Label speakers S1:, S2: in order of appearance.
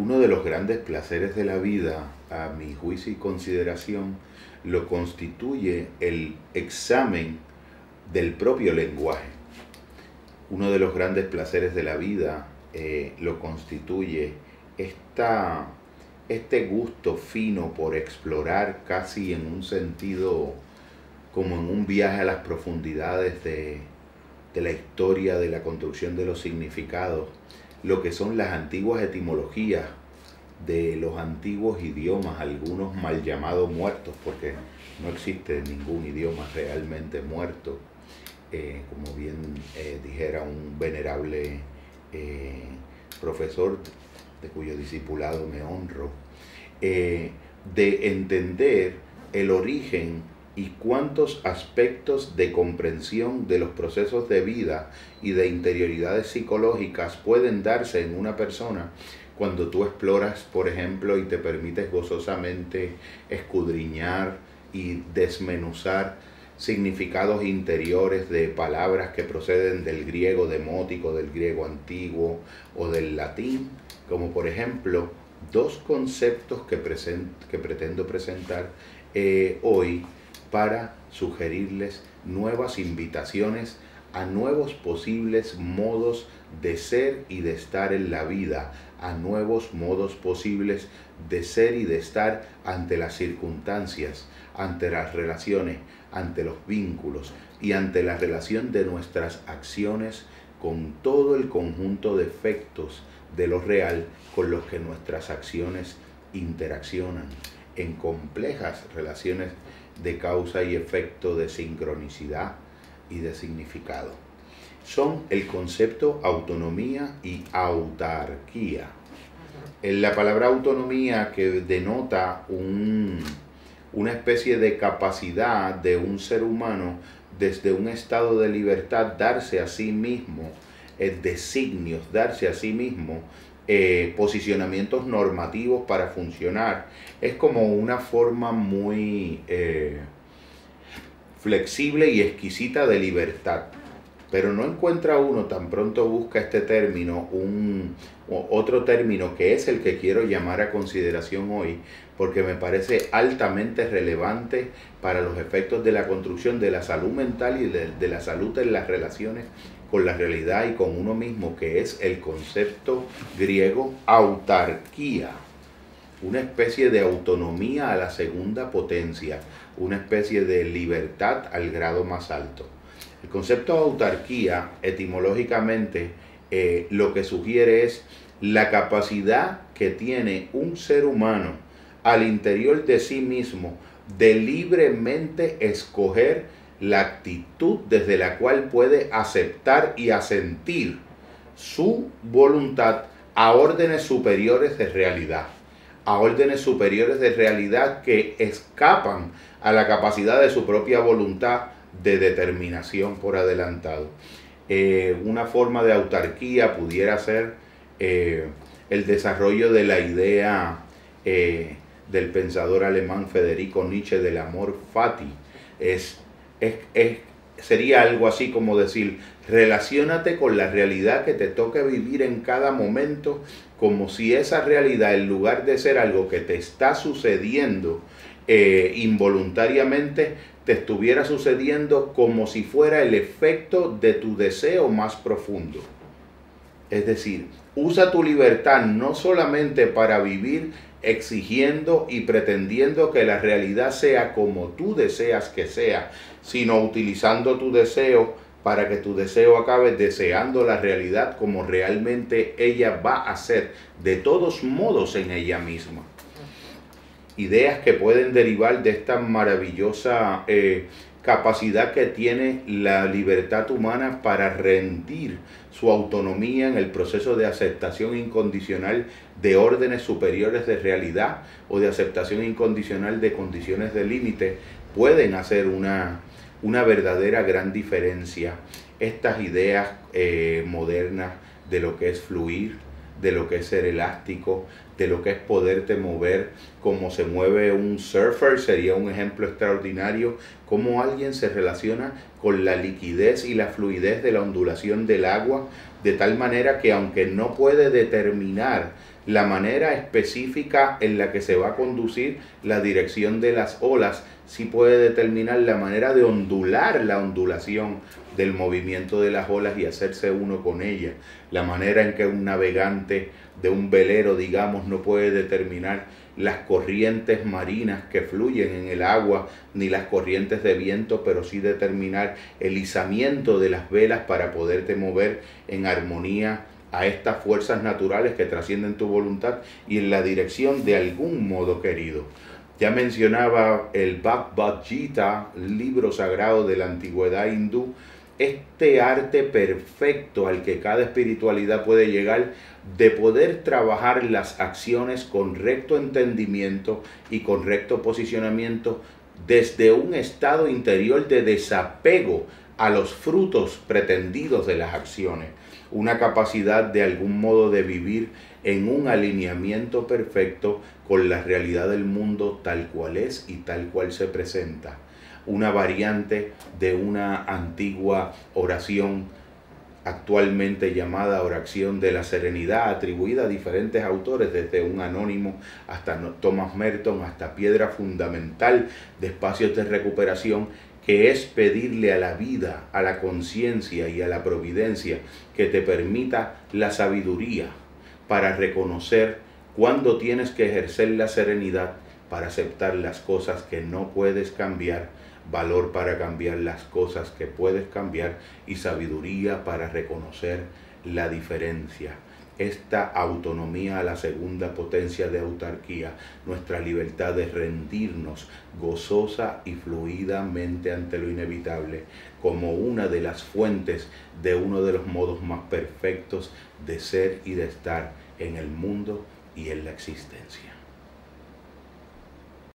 S1: uno de los grandes placeres de la vida, a mi juicio y consideración, lo constituye el examen del propio lenguaje. Uno de los grandes placeres de la vida eh, lo constituye esta, este gusto fino por explorar casi en un sentido como en un viaje a las profundidades de, de la historia, de la construcción de los significados, lo que son las antiguas etimologías de los antiguos idiomas, algunos mal llamados muertos, porque no existe ningún idioma realmente muerto, eh, como bien eh, dijera un venerable eh, profesor de cuyo discipulado me honro, de entender el origen y cuántos aspectos de comprensión de los procesos de vida y de interioridades psicológicas pueden darse en una persona cuando tú exploras, por ejemplo, y te permites gozosamente escudriñar y desmenuzar significados interiores de palabras que proceden del griego demótico, del griego antiguo o del latín, como por ejemplo dos conceptos que, que pretendo presentar eh, hoy para sugerirles nuevas invitaciones a nuevos posibles modos de ser y de estar en la vida, a nuevos modos posibles de ser y de estar ante las circunstancias, ante las relaciones, ante los vínculos y ante la relación de nuestras acciones con todo el conjunto de efectos de lo real con los que nuestras acciones interaccionan. En complejas relaciones de causa y efecto, de sincronicidad y de significado. Son el concepto autonomía y autarquía. En la palabra autonomía que denota una especie de capacidad de un ser humano desde un estado de libertad darse a sí mismo eh, designios, darse a sí mismo eh, posicionamientos normativos para funcionar. Es como una forma muy eh, flexible y exquisita de libertad. Pero no encuentra uno, tan pronto busca este término, un, otro término que es el que quiero llamar a consideración hoy, porque me parece altamente relevante para los efectos de la construcción de la salud mental y de la salud en las relaciones con la realidad y con uno mismo, que es el concepto griego autarquía, una especie de autonomía a la segunda potencia, una especie de libertad al grado más alto. El concepto autarquía, etimológicamente, eh, lo que sugiere es la capacidad que tiene un ser humano al interior de sí mismo de libremente escoger la actitud desde la cual puede aceptar y asentir su voluntad a órdenes superiores de realidad, a órdenes superiores de realidad que escapan a la capacidad de su propia voluntad de determinación por adelantado. Eh, una forma de autarquía pudiera ser eh, el desarrollo de la idea eh, del pensador alemán Federico Nietzsche del amor fati. Es es, sería algo así como decir, relacionate con la realidad que te toca vivir en cada momento, como si esa realidad, en lugar de ser algo que te está sucediendo eh, involuntariamente, te estuviera sucediendo como si fuera el efecto de tu deseo más profundo. Es decir, usa tu libertad no solamente para vivir exigiendo y pretendiendo que la realidad sea como tú deseas que sea, sino utilizando tu deseo para que tu deseo acabe deseando la realidad como realmente ella va a ser, de todos modos en ella misma. Ideas que pueden derivar de esta maravillosa eh, capacidad que tiene la libertad humana para rendir su autonomía en el proceso de aceptación incondicional de órdenes superiores de realidad o de aceptación incondicional de condiciones de límite, pueden hacer una, una verdadera gran diferencia. Estas ideas eh, modernas de lo que es fluir, de lo que es ser elástico, de lo que es poderte mover, como se mueve un surfer, sería un ejemplo extraordinario, cómo alguien se relaciona con la liquidez y la fluidez de la ondulación del agua, de tal manera que aunque no puede determinar la manera específica en la que se va a conducir la dirección de las olas, sí puede determinar la manera de ondular la ondulación del movimiento de las olas y hacerse uno con ellas. La manera en que un navegante de un velero, digamos, no puede determinar las corrientes marinas que fluyen en el agua, ni las corrientes de viento, pero sí determinar el izamiento de las velas para poderte mover en armonía a estas fuerzas naturales que trascienden tu voluntad y en la dirección de algún modo querido. Ya mencionaba el Bhagavad Gita, libro sagrado de la antigüedad hindú, este arte perfecto al que cada espiritualidad puede llegar de poder trabajar las acciones con recto entendimiento y con recto posicionamiento desde un estado interior de desapego a los frutos pretendidos de las acciones, una capacidad de algún modo de vivir en un alineamiento perfecto con la realidad del mundo tal cual es y tal cual se presenta. Una variante de una antigua oración actualmente llamada oración de la serenidad, atribuida a diferentes autores, desde un anónimo hasta Thomas Merton, hasta piedra fundamental de espacios de recuperación, que es pedirle a la vida, a la conciencia y a la providencia que te permita la sabiduría para reconocer cuándo tienes que ejercer la serenidad para aceptar las cosas que no puedes cambiar valor para cambiar las cosas que puedes cambiar y sabiduría para reconocer la diferencia. Esta autonomía a la segunda potencia de autarquía, nuestra libertad de rendirnos gozosa y fluidamente ante lo inevitable, como una de las fuentes de uno de los modos más perfectos de ser y de estar en el mundo y en la existencia.